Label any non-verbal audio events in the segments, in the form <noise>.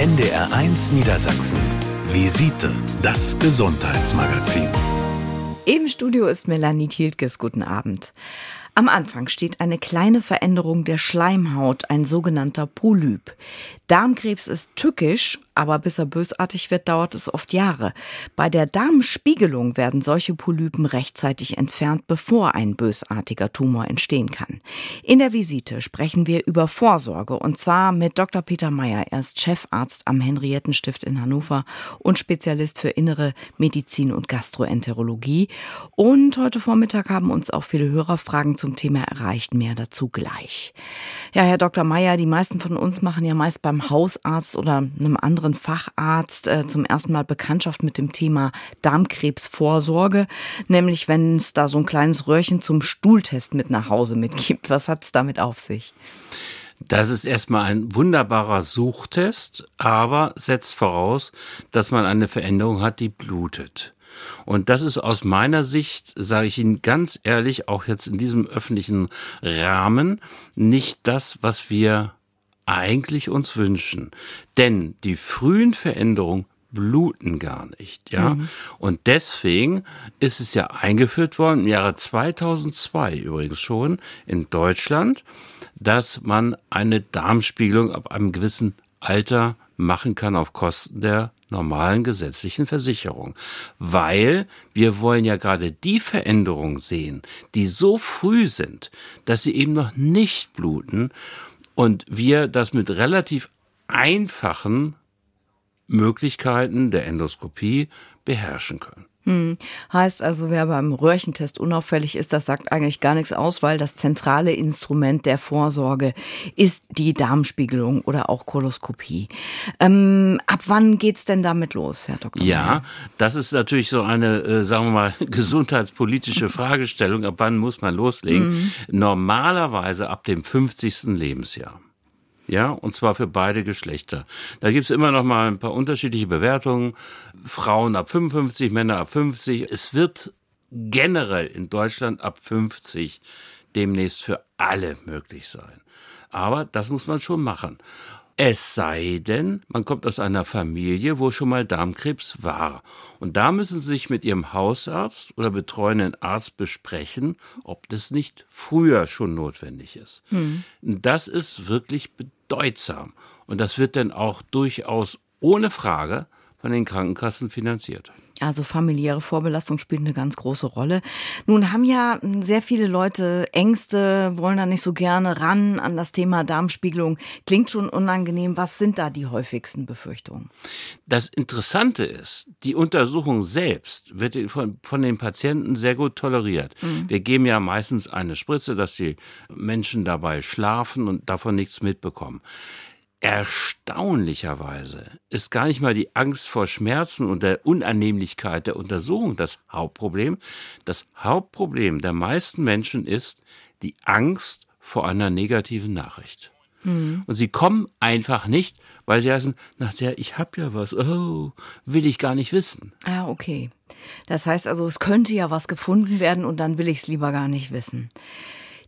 NDR1 Niedersachsen. Visite, das Gesundheitsmagazin. Im Studio ist Melanie Thieltges. Guten Abend. Am Anfang steht eine kleine Veränderung der Schleimhaut, ein sogenannter Polyp. Darmkrebs ist tückisch, aber bis er bösartig wird, dauert es oft Jahre. Bei der Darmspiegelung werden solche Polypen rechtzeitig entfernt, bevor ein bösartiger Tumor entstehen kann. In der Visite sprechen wir über Vorsorge und zwar mit Dr. Peter Meyer. Er ist Chefarzt am Henriettenstift in Hannover und Spezialist für innere Medizin und Gastroenterologie. Und heute Vormittag haben uns auch viele Hörerfragen zum Thema erreicht. Mehr dazu gleich. Ja, Herr Dr. Meyer, die meisten von uns machen ja meist beim Hausarzt oder einem anderen Facharzt äh, zum ersten Mal Bekanntschaft mit dem Thema Darmkrebsvorsorge, nämlich wenn es da so ein kleines Röhrchen zum Stuhltest mit nach Hause mitgibt. Was hat es damit auf sich? Das ist erstmal ein wunderbarer Suchtest, aber setzt voraus, dass man eine Veränderung hat, die blutet. Und das ist aus meiner Sicht, sage ich Ihnen ganz ehrlich, auch jetzt in diesem öffentlichen Rahmen, nicht das, was wir eigentlich uns wünschen. Denn die frühen Veränderungen bluten gar nicht, ja. Mhm. Und deswegen ist es ja eingeführt worden im Jahre 2002 übrigens schon in Deutschland, dass man eine Darmspiegelung ab einem gewissen Alter machen kann auf Kosten der normalen gesetzlichen Versicherung. Weil wir wollen ja gerade die Veränderungen sehen, die so früh sind, dass sie eben noch nicht bluten und wir das mit relativ einfachen Möglichkeiten der Endoskopie beherrschen können. Hm. Heißt also, wer beim Röhrchentest unauffällig ist, das sagt eigentlich gar nichts aus, weil das zentrale Instrument der Vorsorge ist die Darmspiegelung oder auch Koloskopie. Ähm, ab wann geht's denn damit los, Herr Dr. Ja, das ist natürlich so eine, äh, sagen wir mal, <laughs> gesundheitspolitische <laughs> Fragestellung. Ab wann muss man loslegen? Mhm. Normalerweise ab dem 50. Lebensjahr ja, und zwar für beide Geschlechter. Da gibt's immer noch mal ein paar unterschiedliche Bewertungen. Frauen ab 55, Männer ab 50. Es wird generell in Deutschland ab 50 demnächst für alle möglich sein. Aber das muss man schon machen. Es sei denn, man kommt aus einer Familie, wo schon mal Darmkrebs war. Und da müssen Sie sich mit Ihrem Hausarzt oder betreuenden Arzt besprechen, ob das nicht früher schon notwendig ist. Hm. Das ist wirklich bedeutsam. Und das wird dann auch durchaus ohne Frage von den Krankenkassen finanziert. Also familiäre Vorbelastung spielt eine ganz große Rolle. Nun haben ja sehr viele Leute Ängste, wollen da nicht so gerne ran an das Thema Darmspiegelung. Klingt schon unangenehm. Was sind da die häufigsten Befürchtungen? Das Interessante ist, die Untersuchung selbst wird von, von den Patienten sehr gut toleriert. Mhm. Wir geben ja meistens eine Spritze, dass die Menschen dabei schlafen und davon nichts mitbekommen. Erstaunlicherweise ist gar nicht mal die Angst vor Schmerzen und der Unannehmlichkeit der Untersuchung das Hauptproblem. Das Hauptproblem der meisten Menschen ist die Angst vor einer negativen Nachricht. Mhm. Und sie kommen einfach nicht, weil sie heißen, nach der ich hab ja was, oh, will ich gar nicht wissen. Ah, okay. Das heißt also, es könnte ja was gefunden werden und dann will ich es lieber gar nicht wissen.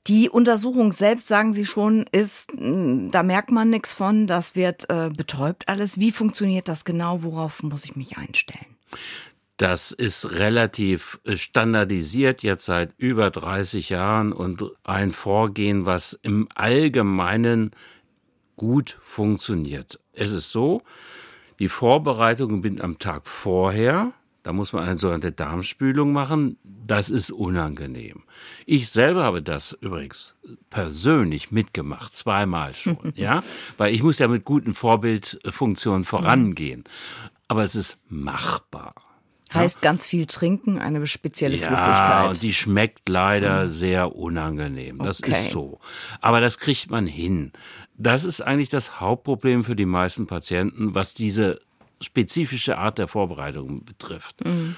Die Untersuchung selbst, sagen Sie schon, ist, hm, da merkt man nichts von, das wird äh, betäubt alles. Wie funktioniert das genau? Worauf muss ich mich einstellen? Das ist relativ äh, standardisiert jetzt seit über 30 Jahren und ein Vorgehen, was im Allgemeinen gut funktioniert. Es ist so, die Vorbereitung beginnt am Tag vorher. Da muss man eine sogenannte Darmspülung machen. Das ist unangenehm. Ich selber habe das übrigens persönlich mitgemacht, zweimal schon, <laughs> ja, weil ich muss ja mit guten Vorbildfunktionen vorangehen. Aber es ist machbar. Heißt ganz viel trinken, eine spezielle ja, Flüssigkeit. Ja, und die schmeckt leider mhm. sehr unangenehm. Das okay. ist so. Aber das kriegt man hin. Das ist eigentlich das Hauptproblem für die meisten Patienten, was diese spezifische Art der Vorbereitung betrifft. Mhm.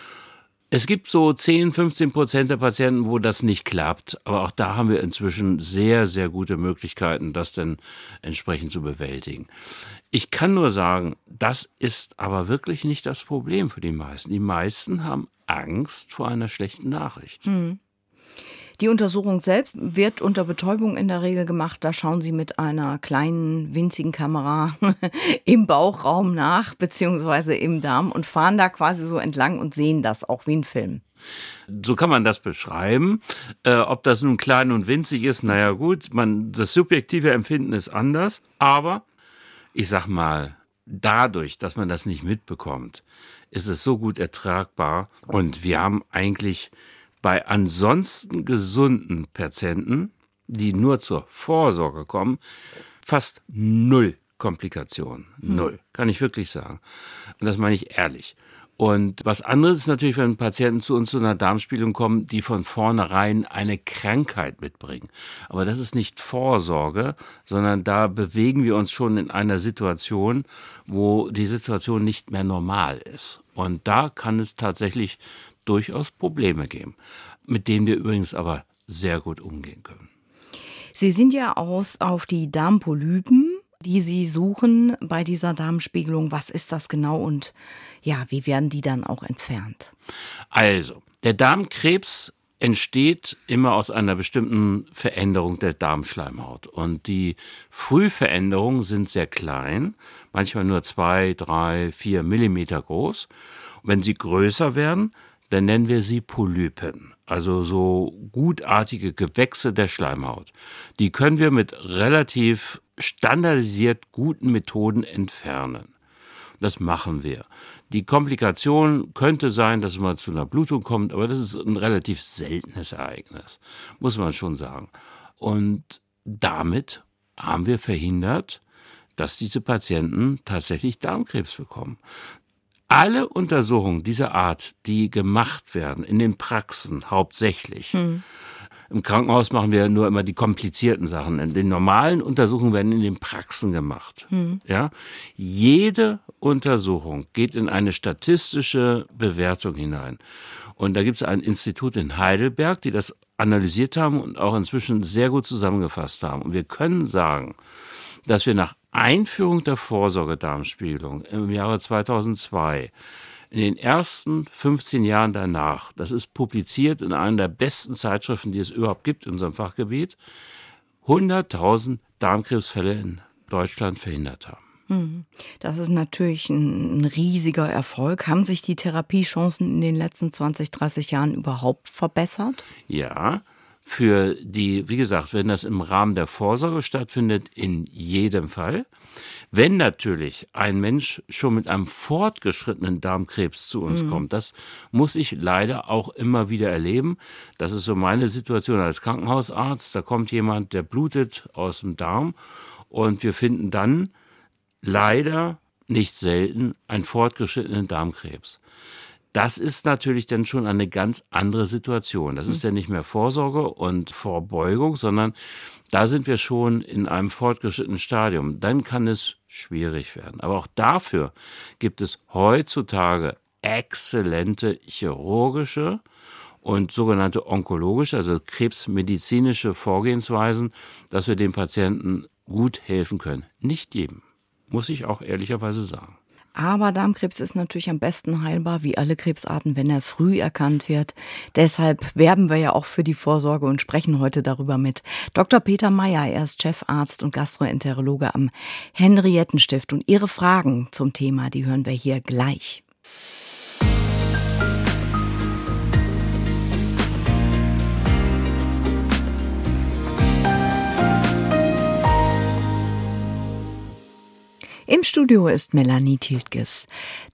Es gibt so 10, 15 Prozent der Patienten, wo das nicht klappt. Aber auch da haben wir inzwischen sehr, sehr gute Möglichkeiten, das dann entsprechend zu bewältigen. Ich kann nur sagen, das ist aber wirklich nicht das Problem für die meisten. Die meisten haben Angst vor einer schlechten Nachricht. Mhm. Die Untersuchung selbst wird unter Betäubung in der Regel gemacht. Da schauen Sie mit einer kleinen, winzigen Kamera <laughs> im Bauchraum nach, beziehungsweise im Darm und fahren da quasi so entlang und sehen das auch wie ein Film. So kann man das beschreiben. Äh, ob das nun klein und winzig ist, naja gut, man, das subjektive Empfinden ist anders, aber ich sag mal, dadurch, dass man das nicht mitbekommt, ist es so gut ertragbar und wir haben eigentlich bei ansonsten gesunden Patienten, die nur zur Vorsorge kommen, fast null Komplikationen. Hm. Null. Kann ich wirklich sagen. Und das meine ich ehrlich. Und was anderes ist natürlich, wenn Patienten zu uns zu einer Darmspielung kommen, die von vornherein eine Krankheit mitbringen. Aber das ist nicht Vorsorge, sondern da bewegen wir uns schon in einer Situation, wo die Situation nicht mehr normal ist. Und da kann es tatsächlich durchaus Probleme geben, mit denen wir übrigens aber sehr gut umgehen können. Sie sind ja aus auf die Darmpolypen, die Sie suchen bei dieser Darmspiegelung. Was ist das genau und ja, wie werden die dann auch entfernt? Also, der Darmkrebs entsteht immer aus einer bestimmten Veränderung der Darmschleimhaut. Und die Frühveränderungen sind sehr klein, manchmal nur zwei, drei, vier Millimeter groß. Und wenn sie größer werden, dann nennen wir sie Polypen, also so gutartige Gewächse der Schleimhaut. Die können wir mit relativ standardisiert guten Methoden entfernen. Das machen wir. Die Komplikation könnte sein, dass mal zu einer Blutung kommt, aber das ist ein relativ seltenes Ereignis, muss man schon sagen. Und damit haben wir verhindert, dass diese Patienten tatsächlich Darmkrebs bekommen alle Untersuchungen dieser Art, die gemacht werden, in den Praxen hauptsächlich, hm. Im Krankenhaus machen wir nur immer die komplizierten Sachen. In den normalen Untersuchungen werden in den Praxen gemacht. Hm. Ja, jede Untersuchung geht in eine statistische Bewertung hinein. Und da gibt es ein Institut in Heidelberg, die das analysiert haben und auch inzwischen sehr gut zusammengefasst haben. Und wir können sagen, dass wir nach Einführung der Vorsorgedarmspiegelung im Jahre 2002 in den ersten 15 Jahren danach, das ist publiziert in einer der besten Zeitschriften, die es überhaupt gibt in unserem Fachgebiet, 100.000 Darmkrebsfälle in Deutschland verhindert haben. Hm. Das ist natürlich ein riesiger Erfolg. Haben sich die Therapiechancen in den letzten 20, 30 Jahren überhaupt verbessert? Ja, für die, wie gesagt, wenn das im Rahmen der Vorsorge stattfindet, in jedem Fall. Wenn natürlich ein Mensch schon mit einem fortgeschrittenen Darmkrebs zu uns mhm. kommt, das muss ich leider auch immer wieder erleben. Das ist so meine Situation als Krankenhausarzt. Da kommt jemand, der blutet aus dem Darm und wir finden dann leider nicht selten einen fortgeschrittenen Darmkrebs. Das ist natürlich dann schon eine ganz andere Situation. Das ist ja nicht mehr Vorsorge und Vorbeugung, sondern da sind wir schon in einem fortgeschrittenen Stadium. Dann kann es schwierig werden. Aber auch dafür gibt es heutzutage exzellente chirurgische und sogenannte onkologische, also krebsmedizinische Vorgehensweisen, dass wir dem Patienten gut helfen können. Nicht jedem, muss ich auch ehrlicherweise sagen. Aber Darmkrebs ist natürlich am besten heilbar, wie alle Krebsarten, wenn er früh erkannt wird. Deshalb werben wir ja auch für die Vorsorge und sprechen heute darüber mit Dr. Peter Meyer. Er ist Chefarzt und Gastroenterologe am Henriettenstift. Und Ihre Fragen zum Thema, die hören wir hier gleich. Im Studio ist Melanie Tiltges.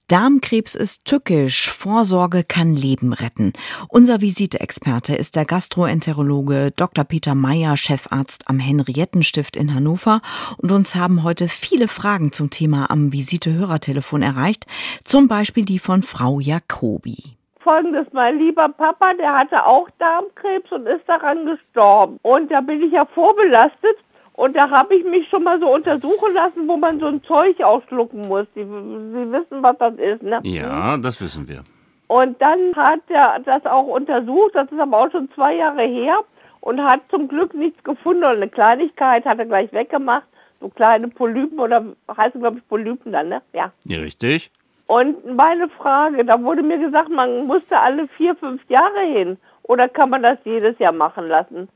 Darmkrebs ist tückisch, Vorsorge kann Leben retten. Unser Visiteexperte ist der Gastroenterologe Dr. Peter Meyer, Chefarzt am Henriettenstift in Hannover. Und uns haben heute viele Fragen zum Thema am Visite-Hörertelefon erreicht. Zum Beispiel die von Frau Jacobi. Folgendes, mein lieber Papa, der hatte auch Darmkrebs und ist daran gestorben. Und da bin ich ja vorbelastet und da habe ich mich schon mal so untersuchen lassen, wo man so ein Zeug ausschlucken muss. Sie, Sie wissen, was das ist, ne? Ja, das wissen wir. Und dann hat er das auch untersucht, das ist aber auch schon zwei Jahre her und hat zum Glück nichts gefunden oder eine Kleinigkeit hat er gleich weggemacht. So kleine Polypen oder heißen glaube ich Polypen dann, ne? Ja. Ja, richtig. Und meine Frage, da wurde mir gesagt, man musste alle vier, fünf Jahre hin. Oder kann man das jedes Jahr machen lassen?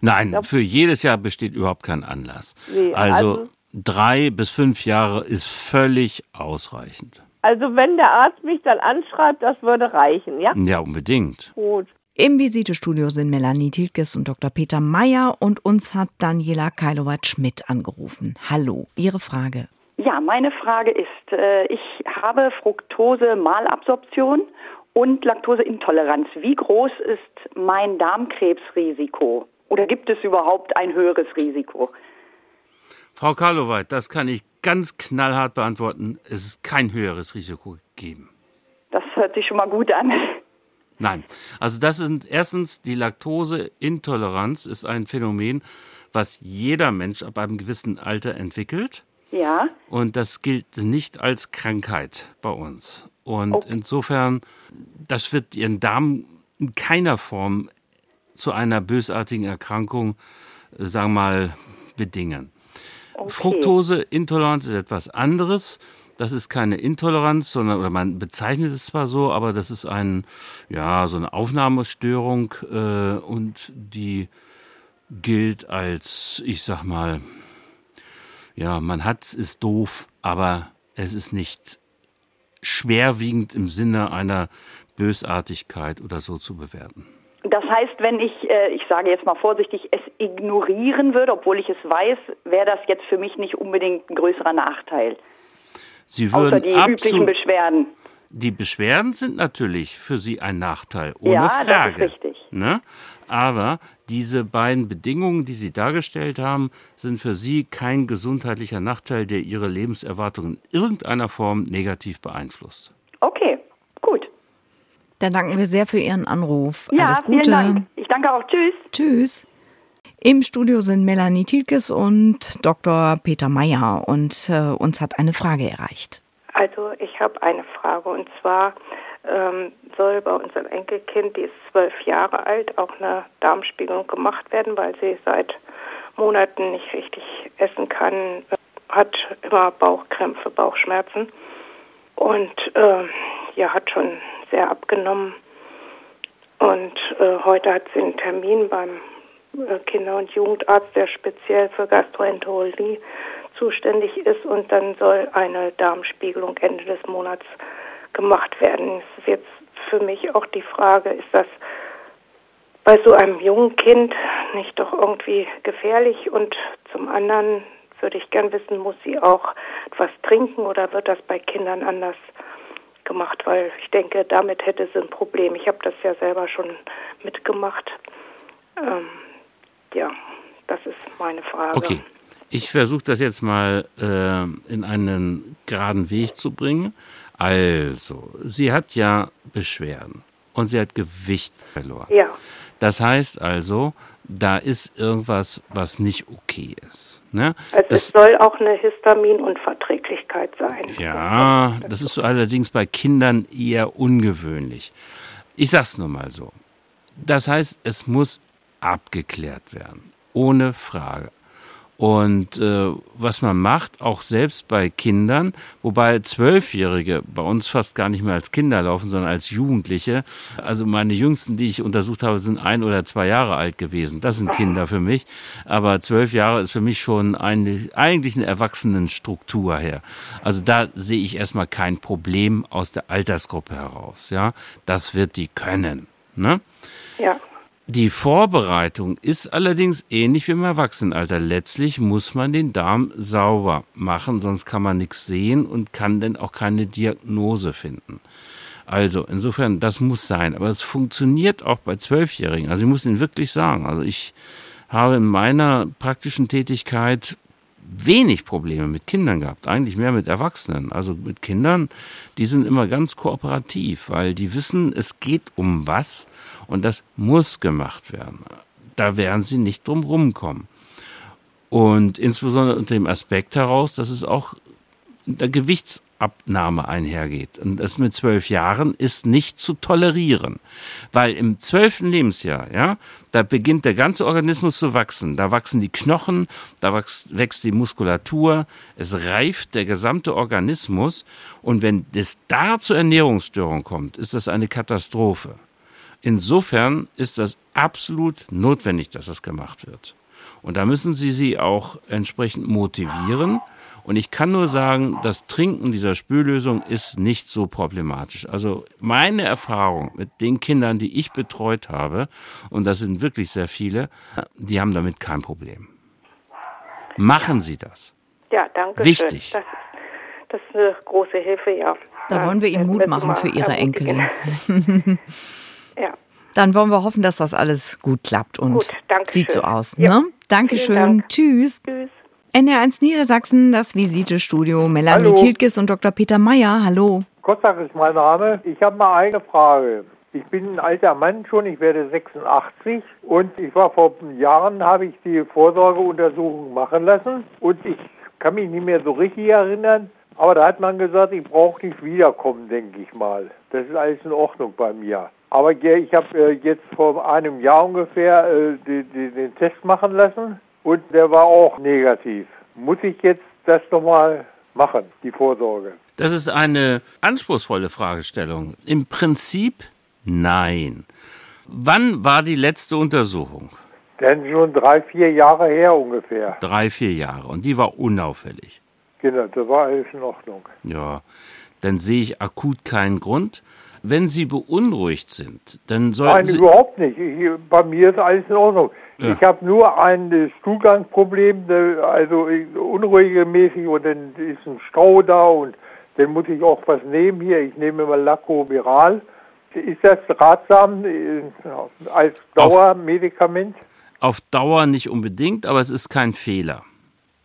Nein, für jedes Jahr besteht überhaupt kein Anlass. Nee, also, also- drei bis fünf Jahre ist völlig ausreichend. Also wenn der Arzt mich dann anschreibt, das würde reichen, ja? Ja, unbedingt. Gut. Im Visitestudio sind Melanie Tilkes und Dr. Peter Meyer und uns hat Daniela Kailowat-Schmidt angerufen. Hallo, Ihre Frage. Ja, meine Frage ist, äh, ich habe Fructose-Malabsorption und Laktoseintoleranz. Wie groß ist mein Darmkrebsrisiko? Oder gibt es überhaupt ein höheres Risiko? Frau Karloweit, das kann ich ganz knallhart beantworten. Es ist kein höheres Risiko gegeben. Das hört sich schon mal gut an. Nein. Also das sind erstens die Laktoseintoleranz ist ein Phänomen, was jeder Mensch ab einem gewissen Alter entwickelt. Ja, Und das gilt nicht als Krankheit bei uns. Und insofern, das wird Ihren Darm in keiner Form zu einer bösartigen Erkrankung, äh, sagen wir mal, bedingen. Fructoseintoleranz ist etwas anderes. Das ist keine Intoleranz, sondern, oder man bezeichnet es zwar so, aber das ist ein, ja, so eine Aufnahmestörung äh, und die gilt als, ich sag mal, ja, man hat's, ist doof, aber es ist nicht schwerwiegend im Sinne einer Bösartigkeit oder so zu bewerten. Das heißt, wenn ich, äh, ich sage jetzt mal vorsichtig, es ignorieren würde, obwohl ich es weiß, wäre das jetzt für mich nicht unbedingt ein größerer Nachteil. Sie Außer würden die üblichen Beschwerden. die Beschwerden sind natürlich für Sie ein Nachteil, ohne Ja, das ist Frage. richtig. Ne? Aber diese beiden Bedingungen, die Sie dargestellt haben, sind für Sie kein gesundheitlicher Nachteil, der Ihre Lebenserwartung in irgendeiner Form negativ beeinflusst. Okay. Dann danken wir sehr für Ihren Anruf. Ja, Alles vielen Gute. Dank. Ich danke auch. Tschüss. Tschüss. Im Studio sind Melanie Tilkes und Dr. Peter Meyer und äh, uns hat eine Frage erreicht. Also ich habe eine Frage und zwar ähm, soll bei unserem Enkelkind, die ist zwölf Jahre alt, auch eine Darmspiegelung gemacht werden, weil sie seit Monaten nicht richtig essen kann, äh, hat immer Bauchkrämpfe, Bauchschmerzen und äh, ja, hat schon sehr abgenommen. Und äh, heute hat sie einen Termin beim äh, Kinder- und Jugendarzt, der speziell für Gastroenterologie zuständig ist. Und dann soll eine Darmspiegelung Ende des Monats gemacht werden. Es ist jetzt für mich auch die Frage, ist das bei so einem jungen Kind nicht doch irgendwie gefährlich? Und zum anderen würde ich gern wissen, muss sie auch etwas trinken oder wird das bei Kindern anders gemacht? Weil ich denke, damit hätte sie ein Problem. Ich habe das ja selber schon mitgemacht. Ähm, ja, das ist meine Frage. Okay. Ich versuche das jetzt mal äh, in einen geraden Weg zu bringen. Also, sie hat ja Beschwerden und sie hat Gewicht verloren. Ja, Das heißt also, da ist irgendwas, was nicht okay ist. Ne? also das, es soll auch eine Histaminunverträglichkeit sein. ja, das ist allerdings bei Kindern eher ungewöhnlich. Ich sag's nur mal so. Das heißt, es muss abgeklärt werden. Ohne Frage. Und äh, was man macht, auch selbst bei Kindern, wobei Zwölfjährige bei uns fast gar nicht mehr als Kinder laufen, sondern als Jugendliche. Also meine Jüngsten, die ich untersucht habe, sind ein oder zwei Jahre alt gewesen. Das sind Kinder für mich. Aber zwölf Jahre ist für mich schon eine, eigentlich eine Erwachsenenstruktur her. Also da sehe ich erstmal kein Problem aus der Altersgruppe heraus. Ja, das wird die können. Ne? Ja, Die Vorbereitung ist allerdings ähnlich wie im Erwachsenenalter. Letztlich muss man den Darm sauber machen, sonst kann man nichts sehen und kann dann auch keine Diagnose finden. Also insofern, das muss sein. Aber es funktioniert auch bei Zwölfjährigen. Also ich muss Ihnen wirklich sagen, also ich habe in meiner praktischen Tätigkeit wenig Probleme mit Kindern gehabt, eigentlich mehr mit Erwachsenen. Also mit Kindern, die sind immer ganz kooperativ, weil die wissen, es geht um was und das muss gemacht werden. Da werden sie nicht drum rumkommen. Und insbesondere unter dem Aspekt heraus, dass es auch der Gewichtsabnahme einhergeht. Und das mit zwölf Jahren ist nicht zu tolerieren. Weil im zwölften Lebensjahr, ja, da beginnt der ganze Organismus zu wachsen. Da wachsen die Knochen, da wächst, wächst die Muskulatur, es reift der gesamte Organismus. Und wenn es da zur Ernährungsstörung kommt, ist das eine Katastrophe. Insofern ist das absolut notwendig, dass das gemacht wird. Und da müssen Sie sie auch entsprechend motivieren. Und ich kann nur sagen, das Trinken dieser Spüllösung ist nicht so problematisch. Also meine Erfahrung mit den Kindern, die ich betreut habe, und das sind wirklich sehr viele, die haben damit kein Problem. Machen Sie das. Ja, danke. Wichtig. Das, das ist eine große Hilfe, ja. Da wollen wir Ihnen Mut machen für Ihre Enkelin. <laughs> ja. Dann wollen wir hoffen, dass das alles gut klappt und Gut, danke sieht so aus. Ja. Ne? Dankeschön. Dank. Tschüss. Tschüss. NR1 Niedersachsen, das Visitestudio. Melanie Hallo. Tilkes und Dr. Peter Meyer. Hallo. Kotzak ist mein Name. Ich habe mal eine Frage. Ich bin ein alter Mann schon, ich werde 86 und ich war vor Jahren, habe ich die Vorsorgeuntersuchung machen lassen und ich kann mich nicht mehr so richtig erinnern, aber da hat man gesagt, ich brauche nicht wiederkommen, denke ich mal. Das ist alles in Ordnung bei mir. Aber ich habe äh, jetzt vor einem Jahr ungefähr äh, den Test machen lassen und der war auch negativ. Muss ich jetzt das nochmal machen, die Vorsorge? Das ist eine anspruchsvolle Fragestellung. Im Prinzip nein. Wann war die letzte Untersuchung? Denn schon drei, vier Jahre her ungefähr. Drei, vier Jahre. Und die war unauffällig. Genau, das war alles in Ordnung. Ja, dann sehe ich akut keinen Grund. Wenn Sie beunruhigt sind, dann sollten Nein, Sie. überhaupt nicht. Ich, bei mir ist alles in Ordnung. Ja. Ich habe nur ein Stuhlgangsproblem, äh, also unregelmäßig und dann ist ein Stau da und dann muss ich auch was nehmen hier. Ich nehme immer Lacoviral. Ist das ratsam äh, als Dauermedikament? Auf Dauer nicht unbedingt, aber es ist kein Fehler.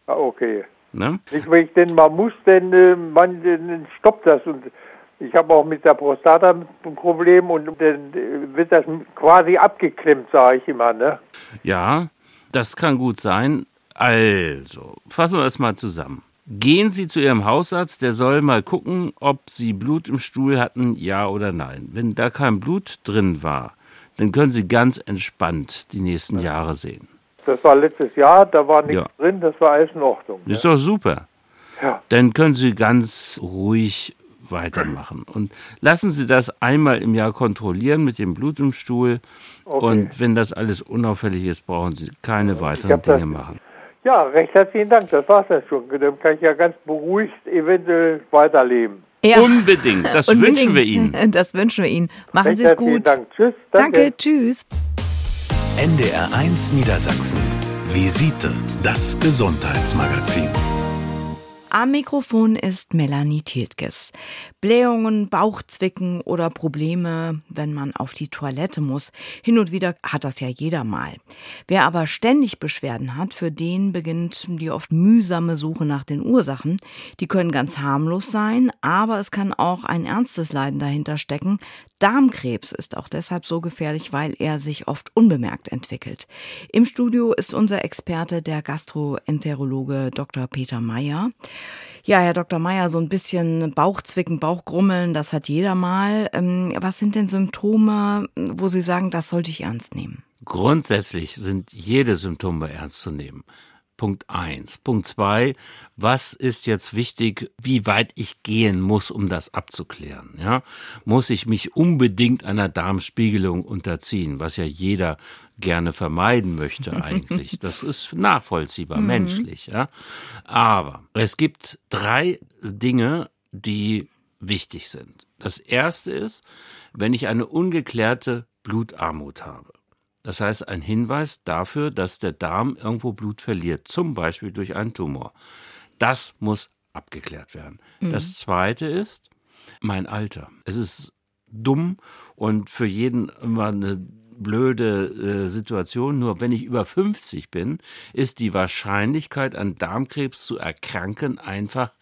Ah, Okay. Ne? Ich denn mal muss, denn äh, man stoppt das. Und ich habe auch mit der Prostata ein Problem und dann äh, wird das quasi abgeklemmt, sage ich immer. Ne? Ja, das kann gut sein. Also, fassen wir das mal zusammen. Gehen Sie zu Ihrem Hausarzt, der soll mal gucken, ob Sie Blut im Stuhl hatten, ja oder nein. Wenn da kein Blut drin war, dann können Sie ganz entspannt die nächsten Jahre sehen. Das war letztes Jahr, da war nichts Ja. drin, das war alles in Ordnung. Das ist doch super. Ja. Dann können Sie ganz ruhig weitermachen. Und lassen Sie das einmal im Jahr kontrollieren mit dem Blut im Stuhl. Okay. Und wenn das alles unauffällig ist, brauchen Sie keine weiteren hab das- Dinge machen. Ja, recht herzlichen Dank, das war's dann schon. Dann kann ich ja ganz beruhigt eventuell weiterleben. Ja, Unbedingt, das <laughs> unbedingt. wünschen wir Ihnen. Das wünschen wir Ihnen. Machen Recht Sie es gut. Dank. Tschüss. Danke, tschüss. NDR1 Niedersachsen. Visite, das Gesundheitsmagazin. Am Mikrofon ist Melanie Tiltges. Blähungen, Bauchzwicken oder Probleme, wenn man auf die Toilette muss. Hin und wieder hat das ja jeder mal. Wer aber ständig Beschwerden hat, für den beginnt die oft mühsame Suche nach den Ursachen. Die können ganz harmlos sein, aber es kann auch ein ernstes Leiden dahinter stecken. Darmkrebs ist auch deshalb so gefährlich, weil er sich oft unbemerkt entwickelt. Im Studio ist unser Experte, der Gastroenterologe Dr. Peter Meyer. Ja, Herr Dr. Meyer, so ein bisschen Bauchzwicken, Bauchgrummeln, das hat jeder mal. Ähm, was sind denn Symptome, wo Sie sagen, das sollte ich ernst nehmen? Grundsätzlich sind jede Symptome ernst zu nehmen. Punkt eins. Punkt zwei. Was ist jetzt wichtig, wie weit ich gehen muss, um das abzuklären? Ja? Muss ich mich unbedingt einer Darmspiegelung unterziehen, was ja jeder gerne vermeiden möchte <laughs> eigentlich. Das ist nachvollziehbar, menschlich. Ja? Aber es gibt drei Dinge, die wichtig sind. Das erste ist, wenn ich eine ungeklärte Blutarmut habe. Das heißt, ein Hinweis dafür, dass der Darm irgendwo Blut verliert, zum Beispiel durch einen Tumor. Das muss abgeklärt werden. Das zweite ist mein Alter. Es ist dumm und für jeden immer eine blöde äh, Situation. Nur wenn ich über 50 bin, ist die Wahrscheinlichkeit, an Darmkrebs zu erkranken, einfach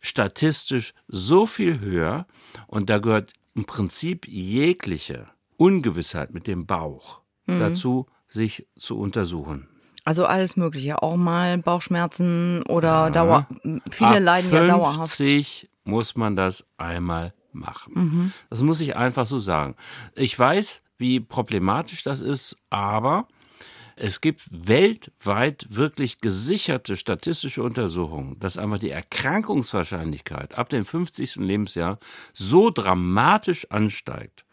statistisch so viel höher. Und da gehört im Prinzip jegliche Ungewissheit mit dem Bauch dazu, sich zu untersuchen. Also alles Mögliche, auch mal Bauchschmerzen oder Dauer. Viele Ab leiden ja dauerhaft. 50 muss man das einmal machen. Das muss ich einfach so sagen. Ich weiß, wie problematisch das ist, aber es gibt weltweit wirklich gesicherte statistische Untersuchungen, dass einfach die Erkrankungswahrscheinlichkeit ab dem 50. Lebensjahr so dramatisch ansteigt.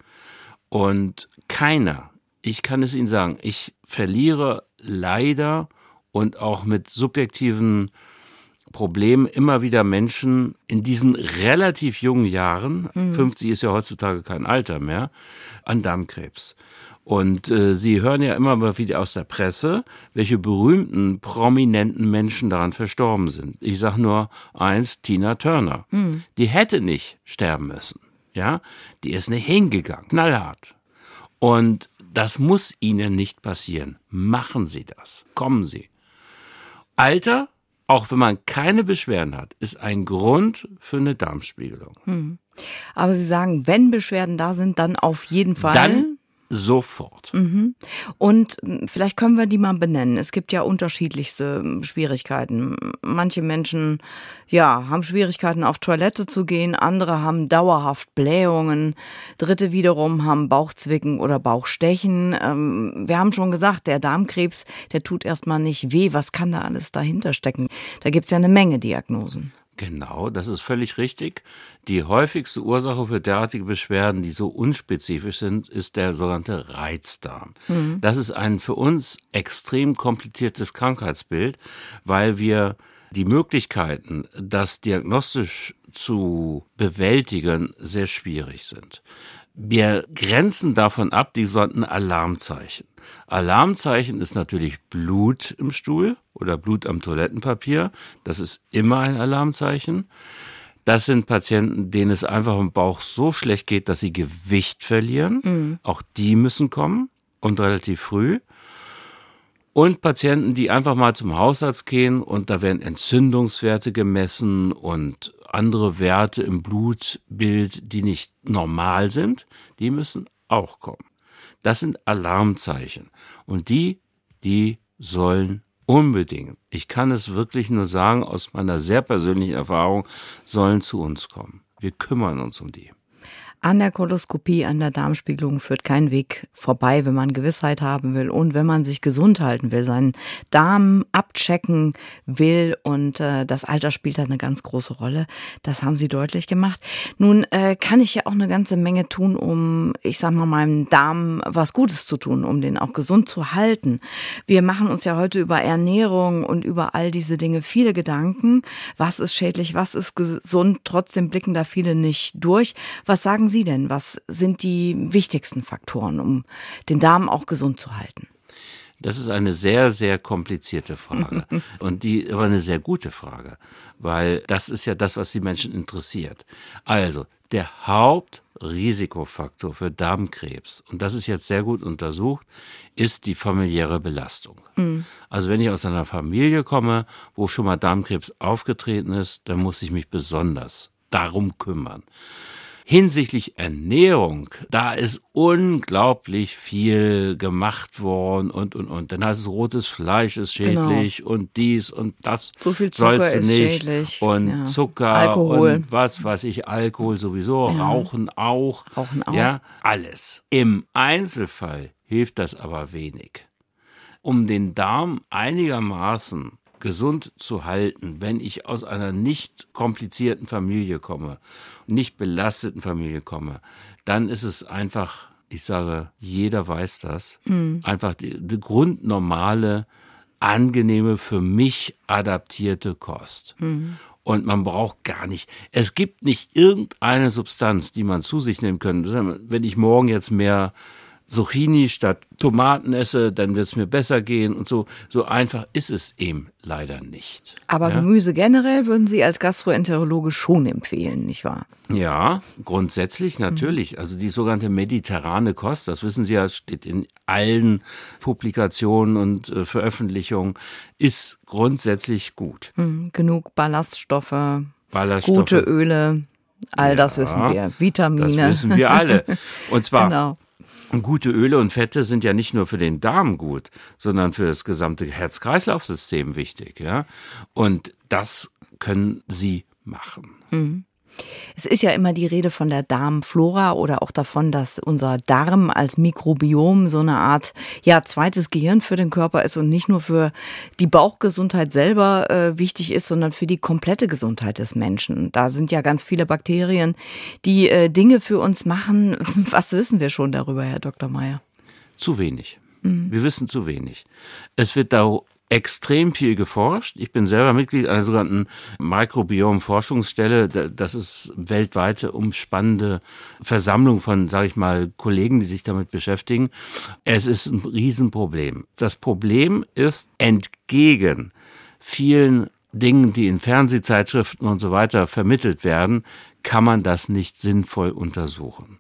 Und keiner, ich kann es Ihnen sagen, ich verliere leider und auch mit subjektiven Problemen immer wieder Menschen in diesen relativ jungen Jahren, mhm. 50 ist ja heutzutage kein Alter mehr, an Darmkrebs. Und äh, Sie hören ja immer mal wieder aus der Presse, welche berühmten, prominenten Menschen daran verstorben sind. Ich sage nur eins, Tina Turner. Mhm. Die hätte nicht sterben müssen. Ja, die ist nicht hingegangen, knallhart. Und das muss Ihnen nicht passieren. Machen Sie das. Kommen Sie. Alter, auch wenn man keine Beschwerden hat, ist ein Grund für eine Darmspiegelung. Hm. Aber Sie sagen, wenn Beschwerden da sind, dann auf jeden Fall. Dann Sofort. Mhm. Und hm, vielleicht können wir die mal benennen. Es gibt ja unterschiedlichste hm, Schwierigkeiten. Manche Menschen, ja, haben Schwierigkeiten auf Toilette zu gehen. Andere haben dauerhaft Blähungen. Dritte wiederum haben Bauchzwicken oder Bauchstechen. Ähm, wir haben schon gesagt, der Darmkrebs, der tut erstmal nicht weh. Was kann da alles dahinter stecken? Da gibt's ja eine Menge Diagnosen. Genau, das ist völlig richtig. Die häufigste Ursache für derartige Beschwerden, die so unspezifisch sind, ist der sogenannte Reizdarm. Mhm. Das ist ein für uns extrem kompliziertes Krankheitsbild, weil wir die Möglichkeiten, das diagnostisch zu bewältigen, sehr schwierig sind. Wir grenzen davon ab die sogenannten Alarmzeichen. Alarmzeichen ist natürlich Blut im Stuhl oder Blut am Toilettenpapier. Das ist immer ein Alarmzeichen. Das sind Patienten, denen es einfach im Bauch so schlecht geht, dass sie Gewicht verlieren. Mhm. Auch die müssen kommen und relativ früh. Und Patienten, die einfach mal zum Hausarzt gehen und da werden Entzündungswerte gemessen und andere Werte im Blutbild, die nicht normal sind, die müssen auch kommen. Das sind Alarmzeichen. Und die, die sollen unbedingt, ich kann es wirklich nur sagen, aus meiner sehr persönlichen Erfahrung, sollen zu uns kommen. Wir kümmern uns um die. An der Koloskopie, an der Darmspiegelung führt kein Weg vorbei, wenn man Gewissheit haben will und wenn man sich gesund halten will, seinen Darm abchecken will und äh, das Alter spielt da eine ganz große Rolle. Das haben Sie deutlich gemacht. Nun äh, kann ich ja auch eine ganze Menge tun, um, ich sag mal, meinem Darm was Gutes zu tun, um den auch gesund zu halten. Wir machen uns ja heute über Ernährung und über all diese Dinge viele Gedanken. Was ist schädlich, was ist gesund? Trotzdem blicken da viele nicht durch. Was sagen Sie Sie denn? Was sind die wichtigsten Faktoren, um den Darm auch gesund zu halten? Das ist eine sehr, sehr komplizierte Frage. <laughs> und die, aber eine sehr gute Frage. Weil das ist ja das, was die Menschen interessiert. Also, der Hauptrisikofaktor für Darmkrebs, und das ist jetzt sehr gut untersucht, ist die familiäre Belastung. Mhm. Also wenn ich aus einer Familie komme, wo schon mal Darmkrebs aufgetreten ist, dann muss ich mich besonders darum kümmern. Hinsichtlich Ernährung, da ist unglaublich viel gemacht worden und, und, und. Dann heißt es, rotes Fleisch ist genau. schädlich genau. und dies und das so viel Zucker ist nicht. Schädlich. Und ja. Zucker Alkohol. und was weiß ich, Alkohol sowieso, ja. Rauchen auch. Rauchen auch. Ja, alles. Im Einzelfall hilft das aber wenig. Um den Darm einigermaßen gesund zu halten, wenn ich aus einer nicht komplizierten Familie komme, nicht belasteten Familie komme, dann ist es einfach, ich sage, jeder weiß das, mhm. einfach die, die grundnormale, angenehme, für mich adaptierte Kost. Mhm. Und man braucht gar nicht. Es gibt nicht irgendeine Substanz, die man zu sich nehmen könnte. Wenn ich morgen jetzt mehr Zucchini statt Tomaten esse, dann wird es mir besser gehen und so. So einfach ist es eben leider nicht. Aber ja? Gemüse generell würden Sie als Gastroenterologe schon empfehlen, nicht wahr? Ja, grundsätzlich natürlich. Mhm. Also die sogenannte mediterrane Kost, das wissen Sie ja, steht in allen Publikationen und äh, Veröffentlichungen, ist grundsätzlich gut. Mhm. Genug Ballaststoffe, Ballaststoffe, gute Öle. All ja, das wissen wir. Vitamine. Das wissen wir alle. <laughs> Und zwar genau. Gute Öle und Fette sind ja nicht nur für den Darm gut, sondern für das gesamte Herz-Kreislauf-System wichtig, ja. Und das können Sie machen. Mhm. Es ist ja immer die Rede von der Darmflora oder auch davon, dass unser Darm als Mikrobiom so eine Art ja zweites Gehirn für den Körper ist und nicht nur für die Bauchgesundheit selber äh, wichtig ist, sondern für die komplette Gesundheit des Menschen. Da sind ja ganz viele Bakterien, die äh, Dinge für uns machen. <laughs> Was wissen wir schon darüber, Herr Dr. Meyer? Zu wenig. Mhm. Wir wissen zu wenig. Es wird da extrem viel geforscht. Ich bin selber Mitglied einer sogenannten Mikrobiom-Forschungsstelle. Das ist weltweite umspannende Versammlung von, sage ich mal, Kollegen, die sich damit beschäftigen. Es ist ein Riesenproblem. Das Problem ist entgegen vielen Dingen, die in Fernsehzeitschriften und so weiter vermittelt werden, kann man das nicht sinnvoll untersuchen.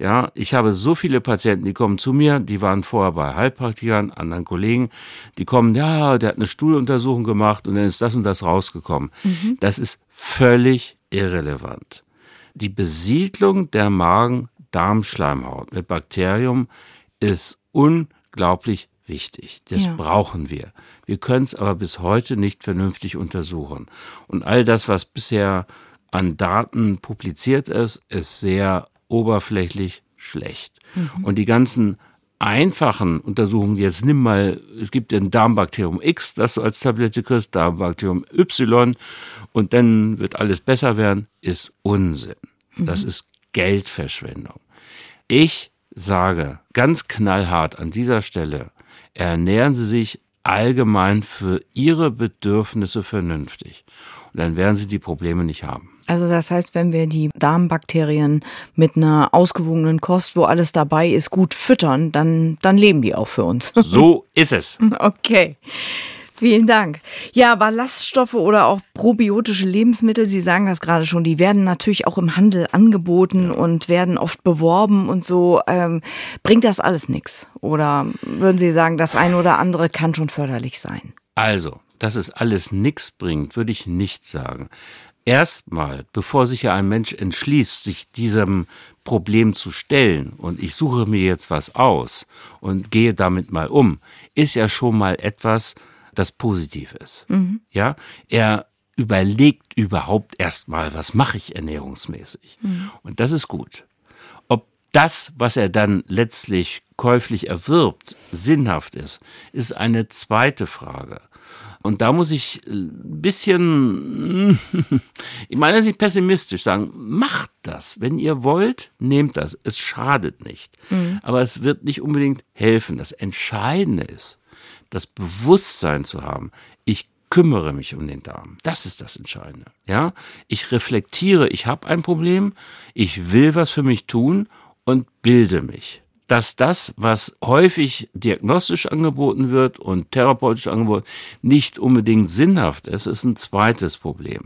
Ja, ich habe so viele Patienten, die kommen zu mir, die waren vorher bei Heilpraktikern, anderen Kollegen, die kommen, ja, der hat eine Stuhluntersuchung gemacht und dann ist das und das rausgekommen. Mhm. Das ist völlig irrelevant. Die Besiedlung der Magen-Darm-Schleimhaut mit Bakterium ist unglaublich wichtig. Das ja. brauchen wir. Wir können es aber bis heute nicht vernünftig untersuchen. Und all das, was bisher an Daten publiziert ist, ist sehr oberflächlich schlecht. Mhm. Und die ganzen einfachen Untersuchungen, jetzt nimm mal, es gibt ein Darmbakterium X, das du als Tablette kriegst, Darmbakterium Y und dann wird alles besser werden, ist Unsinn. Mhm. Das ist Geldverschwendung. Ich sage ganz knallhart an dieser Stelle, ernähren Sie sich allgemein für Ihre Bedürfnisse vernünftig. Und dann werden Sie die Probleme nicht haben. Also das heißt, wenn wir die Darmbakterien mit einer ausgewogenen Kost, wo alles dabei ist, gut füttern, dann, dann leben die auch für uns. <laughs> So ist es. Okay. Vielen Dank. Ja, Ballaststoffe oder auch probiotische Lebensmittel, Sie sagen das gerade schon, die werden natürlich auch im Handel angeboten und werden oft beworben und so. Ähm, bringt das alles nichts? Oder würden Sie sagen, das eine oder andere kann schon förderlich sein? Also, dass es alles nichts bringt, würde ich nicht sagen erstmal, bevor sich ja ein Mensch entschließt, sich diesem Problem zu stellen und ich suche mir jetzt was aus und gehe damit mal um, ist ja schon mal etwas, das positiv ist. Mhm. Ja, er überlegt überhaupt erstmal, was mache ich ernährungsmäßig. Mhm. Und das ist gut. Ob das, was er dann letztlich käuflich erwirbt, sinnhaft ist, ist eine zweite Frage. Und da muss ich ein bisschen, <laughs> ich meine das nicht pessimistisch sagen, macht das. Wenn ihr wollt, nehmt das. Es schadet nicht. Mhm. Aber es wird nicht unbedingt helfen. Das Entscheidende ist, das Bewusstsein zu haben, ich kümmere mich um den Darm. Das ist das Entscheidende. Ja, ich reflektiere, ich habe ein Problem, ich will was für mich tun und bilde mich dass das, was häufig diagnostisch angeboten wird und therapeutisch angeboten, nicht unbedingt sinnhaft ist, ist ein zweites Problem.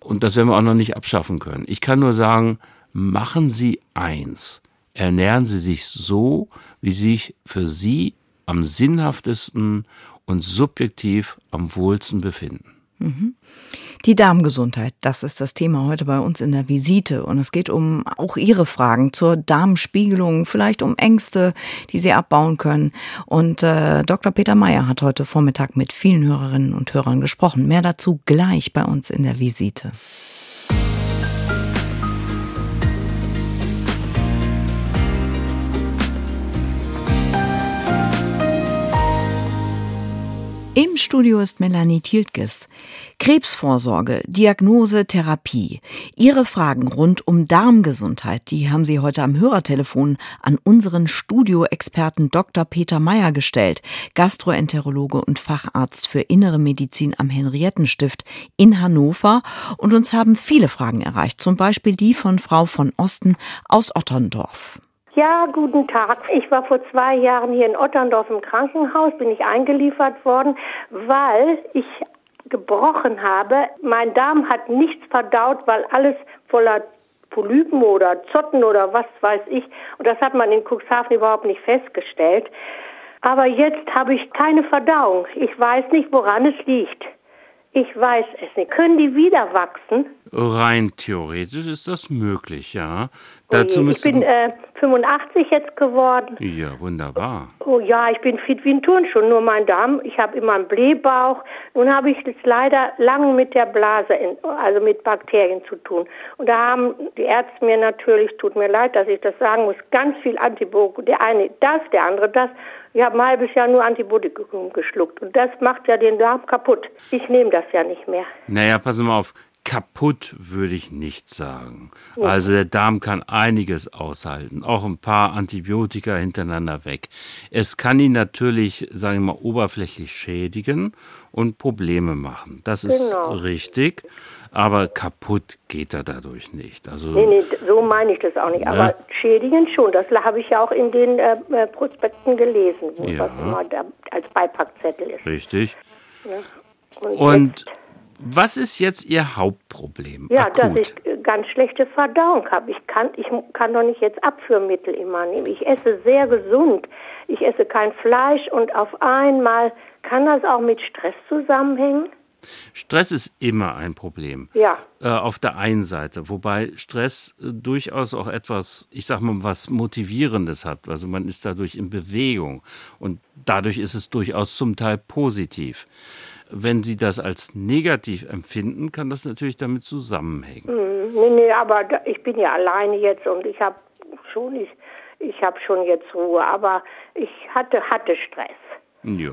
Und das werden wir auch noch nicht abschaffen können. Ich kann nur sagen, machen Sie eins. Ernähren Sie sich so, wie sich für Sie am sinnhaftesten und subjektiv am wohlsten befinden. Die Darmgesundheit, das ist das Thema heute bei uns in der Visite. Und es geht um auch Ihre Fragen zur Darmspiegelung, vielleicht um Ängste, die Sie abbauen können. Und äh, Dr. Peter Meyer hat heute Vormittag mit vielen Hörerinnen und Hörern gesprochen. Mehr dazu gleich bei uns in der Visite. Im Studio ist Melanie Tiltges. Krebsvorsorge, Diagnose, Therapie. Ihre Fragen rund um Darmgesundheit, die haben Sie heute am Hörertelefon an unseren Studioexperten Dr. Peter Meyer gestellt, Gastroenterologe und Facharzt für Innere Medizin am Henriettenstift in Hannover. Und uns haben viele Fragen erreicht, zum Beispiel die von Frau von Osten aus Otterndorf. Ja, guten Tag. Ich war vor zwei Jahren hier in Otterndorf im Krankenhaus, bin ich eingeliefert worden, weil ich gebrochen habe. Mein Darm hat nichts verdaut, weil alles voller Polypen oder Zotten oder was weiß ich. Und das hat man in Cuxhaven überhaupt nicht festgestellt. Aber jetzt habe ich keine Verdauung. Ich weiß nicht, woran es liegt. Ich weiß es nicht. Können die wieder wachsen? Rein theoretisch ist das möglich, ja. Dazu oh ich bin äh, 85 jetzt geworden. Ja, wunderbar. Oh ja, ich bin fit wie ein Turnschuh, nur mein Darm, ich habe immer einen Blähbauch. Nun habe ich jetzt leider lange mit der Blase, in, also mit Bakterien zu tun. Und da haben die Ärzte mir natürlich, tut mir leid, dass ich das sagen muss, ganz viel Antibiotikum. Der eine das, der andere das. Ich habe ein halbes Jahr nur Antibiotikum geschluckt. Und das macht ja den Darm kaputt. Ich nehme das ja nicht mehr. Naja, passen mal auf kaputt würde ich nicht sagen. Also der Darm kann einiges aushalten, auch ein paar Antibiotika hintereinander weg. Es kann ihn natürlich, sagen wir mal, oberflächlich schädigen und Probleme machen. Das ist genau. richtig, aber kaputt geht er dadurch nicht. Also, nee, nee, so meine ich das auch nicht. Ne? Aber schädigen schon, das habe ich ja auch in den äh, äh Prospekten gelesen, ja. was immer da als Beipackzettel ist. Richtig. Ja. Und, und was ist jetzt Ihr Hauptproblem? Ja, Akut? dass ich äh, ganz schlechte Verdauung habe. Ich kann, ich kann doch nicht jetzt Abführmittel immer nehmen. Ich esse sehr gesund. Ich esse kein Fleisch und auf einmal kann das auch mit Stress zusammenhängen? Stress ist immer ein Problem. Ja. Äh, auf der einen Seite, wobei Stress äh, durchaus auch etwas, ich sag mal, was Motivierendes hat. Also man ist dadurch in Bewegung und dadurch ist es durchaus zum Teil positiv. Wenn Sie das als negativ empfinden, kann das natürlich damit zusammenhängen. Hm, nee, nee, aber ich bin ja alleine jetzt und ich habe schon, ich, ich habe schon jetzt Ruhe, aber ich hatte, hatte Stress. Ja.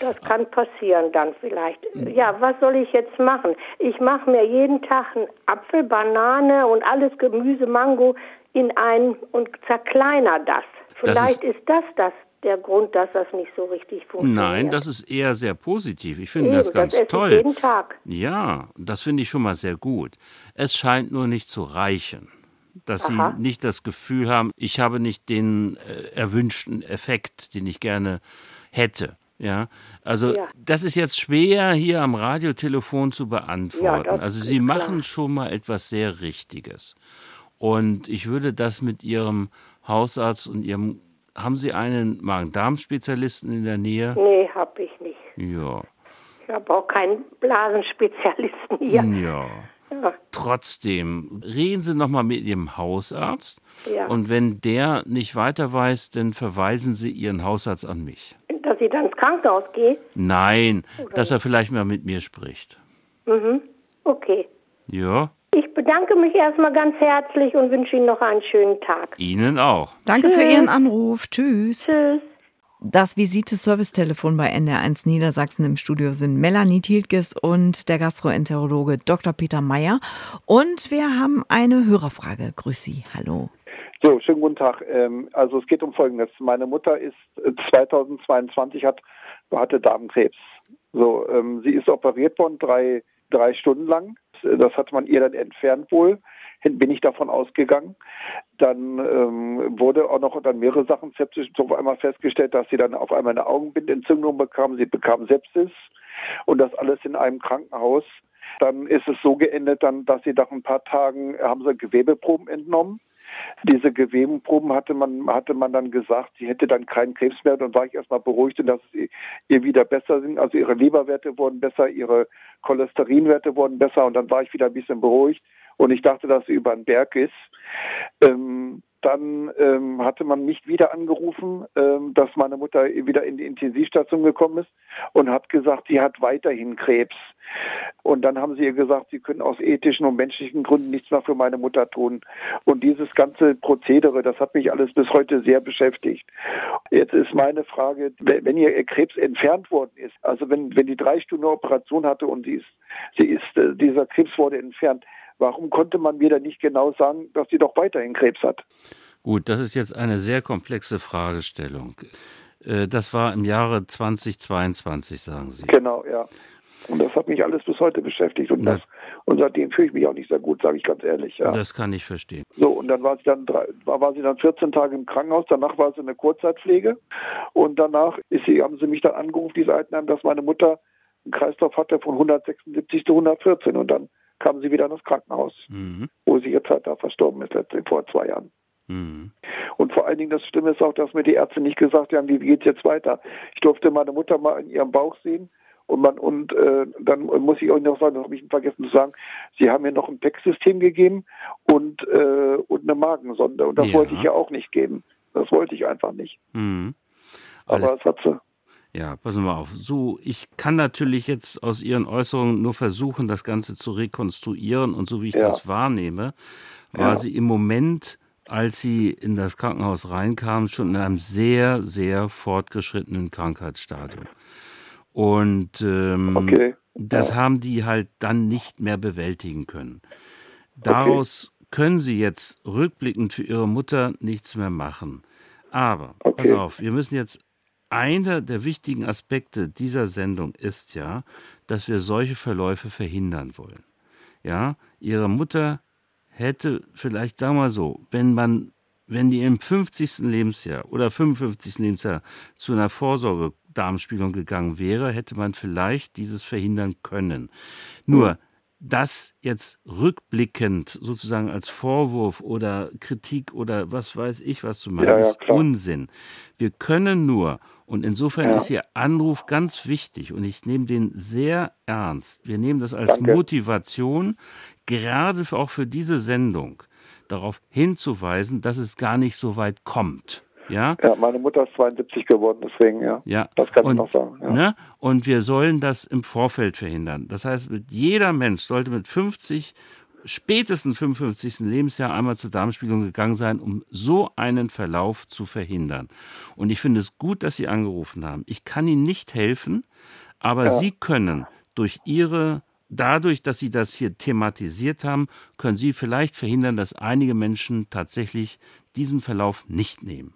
Das kann passieren dann vielleicht. Ja, was soll ich jetzt machen? Ich mache mir jeden Tag einen Apfel, Banane und alles Gemüse, Mango in einen und zerkleiner das. Vielleicht das ist, ist das das der Grund, dass das nicht so richtig funktioniert. Nein, das ist eher sehr positiv. Ich finde Eben, das ganz das toll. Jeden Tag. Ja, das finde ich schon mal sehr gut. Es scheint nur nicht zu reichen. Dass Aha. Sie nicht das Gefühl haben, ich habe nicht den äh, erwünschten Effekt, den ich gerne hätte. Ja, also ja. das ist jetzt schwer hier am Radiotelefon zu beantworten. Ja, also Sie machen schon mal etwas sehr Richtiges. Und ich würde das mit Ihrem Hausarzt und Ihrem haben Sie einen Magen-Darm-Spezialisten in der Nähe? Nee, habe ich nicht. Ja. Ich habe auch keinen Blasenspezialisten hier. Ja. ja. Trotzdem, reden Sie nochmal mit Ihrem Hausarzt. Ja. Und wenn der nicht weiter weiß, dann verweisen Sie Ihren Hausarzt an mich. Dass ich dann ins Krankenhaus gehe? Nein, Oder dass er vielleicht mal mit mir spricht. Mhm. Okay. Ja. Ich bedanke mich erstmal ganz herzlich und wünsche Ihnen noch einen schönen Tag. Ihnen auch. Danke Tschüss. für Ihren Anruf. Tschüss. Tschüss. Das Visite-Servicetelefon bei NR1 Niedersachsen im Studio sind Melanie Thieltges und der Gastroenterologe Dr. Peter Meyer. Und wir haben eine Hörerfrage. Grüß Sie. Hallo. So, schönen guten Tag. Ähm, also es geht um Folgendes. Meine Mutter ist 2022 äh, hat, hatte Darmkrebs. So, ähm, sie ist operiert worden drei, drei Stunden lang das hat man ihr dann entfernt wohl, bin ich davon ausgegangen. Dann ähm, wurde auch noch dann mehrere Sachen septisch auf einmal festgestellt, dass sie dann auf einmal eine Augenbindentzündung bekam, sie bekam Sepsis und das alles in einem Krankenhaus. Dann ist es so geendet, dann, dass sie nach ein paar Tagen haben sie Gewebeproben entnommen diese Gewebenproben hatte man, hatte man dann gesagt, sie hätte dann keinen Krebs mehr. Dann war ich erstmal beruhigt, dass es ihr wieder besser sind. Also ihre Leberwerte wurden besser, ihre Cholesterinwerte wurden besser und dann war ich wieder ein bisschen beruhigt und ich dachte, dass sie über den Berg ist. Ähm, dann ähm, hatte man mich wieder angerufen, ähm, dass meine Mutter wieder in die Intensivstation gekommen ist und hat gesagt, sie hat weiterhin Krebs. Und dann haben sie ihr gesagt, sie können aus ethischen und menschlichen Gründen nichts mehr für meine Mutter tun. Und dieses ganze Prozedere, das hat mich alles bis heute sehr beschäftigt. Jetzt ist meine Frage, wenn ihr Krebs entfernt worden ist, also wenn, wenn die drei Stunden Operation hatte und sie ist, sie ist, äh, dieser Krebs wurde entfernt, Warum konnte man mir dann nicht genau sagen, dass sie doch weiterhin Krebs hat? Gut, das ist jetzt eine sehr komplexe Fragestellung. Äh, das war im Jahre 2022, sagen Sie. Genau, ja. Und das hat mich alles bis heute beschäftigt. Und, das, und seitdem fühle ich mich auch nicht sehr gut, sage ich ganz ehrlich. Ja. Das kann ich verstehen. So, und dann war sie dann drei, war, war sie dann 14 Tage im Krankenhaus, danach war sie in der Kurzzeitpflege. Und danach ist sie, haben sie mich dann angerufen, diese Altenheim, dass meine Mutter einen Kreislauf hatte von 176 zu 114. Und dann kam sie wieder in das Krankenhaus, mhm. wo sie jetzt halt da verstorben ist, letztlich vor zwei Jahren. Mhm. Und vor allen Dingen das Schlimme ist auch, dass mir die Ärzte nicht gesagt haben, wie geht es jetzt weiter. Ich durfte meine Mutter mal in ihrem Bauch sehen Und man und äh, dann muss ich auch noch sagen, das habe ich vergessen zu sagen, Sie haben mir noch ein PEC-System gegeben und äh, und eine Magensonde und das Ja. wollte ich ja auch nicht geben. Das wollte ich einfach nicht. Mhm. Aber das hat sie. Ja, passen wir auf. So, ich kann natürlich jetzt aus Ihren Äußerungen nur versuchen, das Ganze zu rekonstruieren und so wie ich Ja. das wahrnehme, war Ja. sie im Moment, als sie in das Krankenhaus reinkam, schon in einem sehr, sehr fortgeschrittenen Krankheitsstadium. Und ähm, Okay. das Ja. haben die halt dann nicht mehr bewältigen können. Daraus können sie jetzt rückblickend für ihre Mutter nichts mehr machen. Aber, pass Okay. auf, wir müssen jetzt, einer der wichtigen Aspekte dieser Sendung ist ja, dass wir solche Verläufe verhindern wollen. Ja, ihre Mutter hätte vielleicht, sagen wir mal so, wenn man, wenn die im 50. Lebensjahr oder 55. Lebensjahr zu einer Vorsorgedarmspielung gegangen wäre, hätte man vielleicht dieses verhindern können. Nur, das jetzt rückblickend sozusagen als Vorwurf oder Kritik oder was weiß ich, was zu meinen, Ja, ja, ist. Unsinn. Wir können nur, und insofern Ja. ist Ihr Anruf ganz wichtig und ich nehme den sehr ernst. Wir nehmen das als Danke. Motivation, gerade auch für diese Sendung, darauf hinzuweisen, dass es gar nicht so weit kommt. Ja, Ja, meine Mutter ist 72 geworden, deswegen, ja. ja. Das kann ich und, noch sagen. Ja. Ne? Und wir sollen das im Vorfeld verhindern. Das heißt, jeder Mensch sollte mit 50, spätestens 55. Lebensjahr einmal zur Darmspiegelung gegangen sein, um so einen Verlauf zu verhindern. Und ich finde es gut, dass Sie angerufen haben. Ich kann Ihnen nicht helfen, aber Ja. Sie können durch Ihre Dadurch, dass Sie das hier thematisiert haben, können Sie vielleicht verhindern, dass einige Menschen tatsächlich diesen Verlauf nicht nehmen.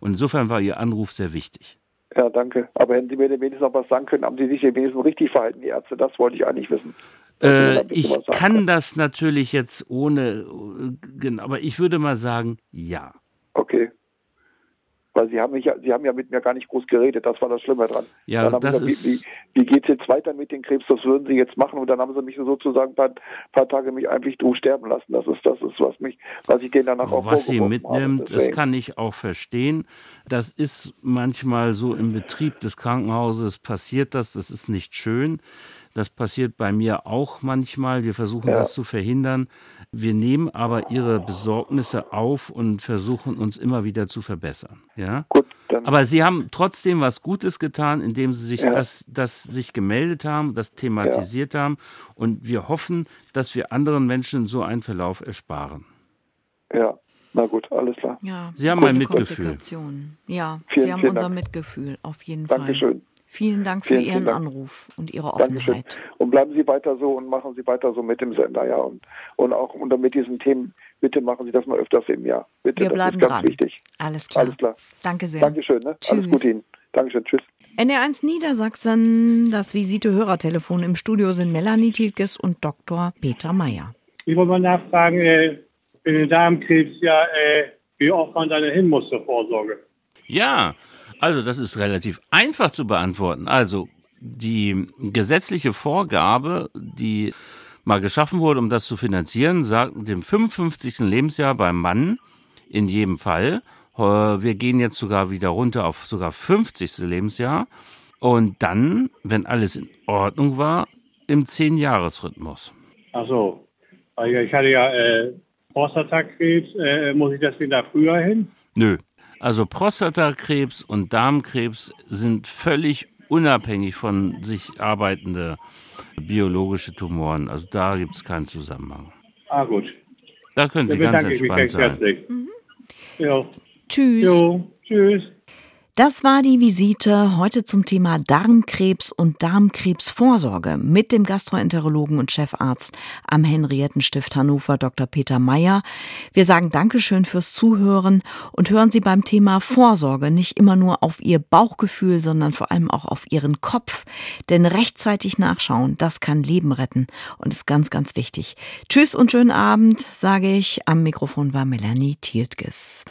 Und insofern war Ihr Anruf sehr wichtig. Ja, danke. Aber hätten Sie mir denn wenigstens noch was sagen können, haben die sich denn wenigstens richtig verhalten, die Ärzte? Das wollte ich eigentlich wissen. Sie Äh, ich kann das natürlich jetzt ohne, äh, genau, aber ich würde mal sagen, ja. Weil Sie haben, mich ja, Sie haben ja mit mir gar nicht groß geredet, das war das Schlimme dran. Ja, das gesagt, ist- wie, wie, wie geht es jetzt weiter mit dem Krebs, das würden Sie jetzt machen und dann haben Sie mich sozusagen ein paar, paar Tage mich einfach doof sterben lassen. Das ist das, ist, was mich, was ich denen danach auch Was sie mitnimmt, das kann ich auch verstehen. Das ist manchmal so im Betrieb des Krankenhauses passiert das, das ist nicht schön. Das passiert bei mir auch manchmal. Wir versuchen Ja. das zu verhindern. Wir nehmen aber ihre Besorgnisse auf und versuchen uns immer wieder zu verbessern. Ja? Gut, dann Aber Sie haben trotzdem was Gutes getan, indem Sie sich Ja. das, das sich gemeldet haben, das thematisiert haben. Und wir hoffen, dass wir anderen Menschen so einen Verlauf ersparen. ja, na gut, alles klar. Ja, Sie haben mein Mitgefühl. Ja, Vielen, Sie haben unser Dank. Mitgefühl, auf jeden Fall. Dankeschön. Vielen Dank für Vielen, Ihren vielen Dank. Anruf und Ihre Dankeschön. Offenheit. Und bleiben Sie weiter so und machen Sie weiter so mit dem Sender, ja. Und, und auch und mit diesen Themen, bitte machen Sie das mal öfters im Jahr. Bitte, Wir das bleiben ist ganz dran. wichtig. Alles klar. Alles klar. Danke sehr. Dankeschön, ne? Alles Tschüss. Gute Ihnen. Dankeschön, tschüss. NR1 Niedersachsen, das Visite-Hörertelefon im Studio sind Melanie Tilkes und Dr. Peter Meyer. Ich wollte mal nachfragen, äh, für den Darmkrebs, ja, äh, wie oft man da hin muss zur Vorsorge. Ja, also das ist relativ einfach zu beantworten. Also die gesetzliche Vorgabe, die mal geschaffen wurde, um das zu finanzieren, sagt mit dem 55. Lebensjahr beim Mann in jedem Fall. äh, Wir gehen jetzt sogar wieder runter auf sogar 50. Lebensjahr. Und dann, wenn alles in Ordnung war, im 10-Jahres-Rhythmus. Ach so. Ich hatte ja äh, Prostatakrebs, äh, muss ich deswegen da früher hin? Nö. Also Prostatakrebs und Darmkrebs sind völlig unabhängig von sich arbeitende biologische Tumoren. Also da gibt es keinen Zusammenhang. Ah, gut. Da können Sie ganz entspannt sein. herzlich. Ja. Tschüss. Jo, tschüss. Das war die Visite heute zum Thema Darmkrebs und Darmkrebsvorsorge mit dem Gastroenterologen und Chefarzt am Henriettenstift Hannover Dr. Peter Meyer. Wir sagen Dankeschön fürs Zuhören und hören Sie beim Thema Vorsorge nicht immer nur auf Ihr Bauchgefühl, sondern vor allem auch auf Ihren Kopf. Denn rechtzeitig nachschauen, das kann Leben retten und ist ganz, ganz wichtig. Tschüss und schönen Abend, sage ich. Am Mikrofon war Melanie Tiltges.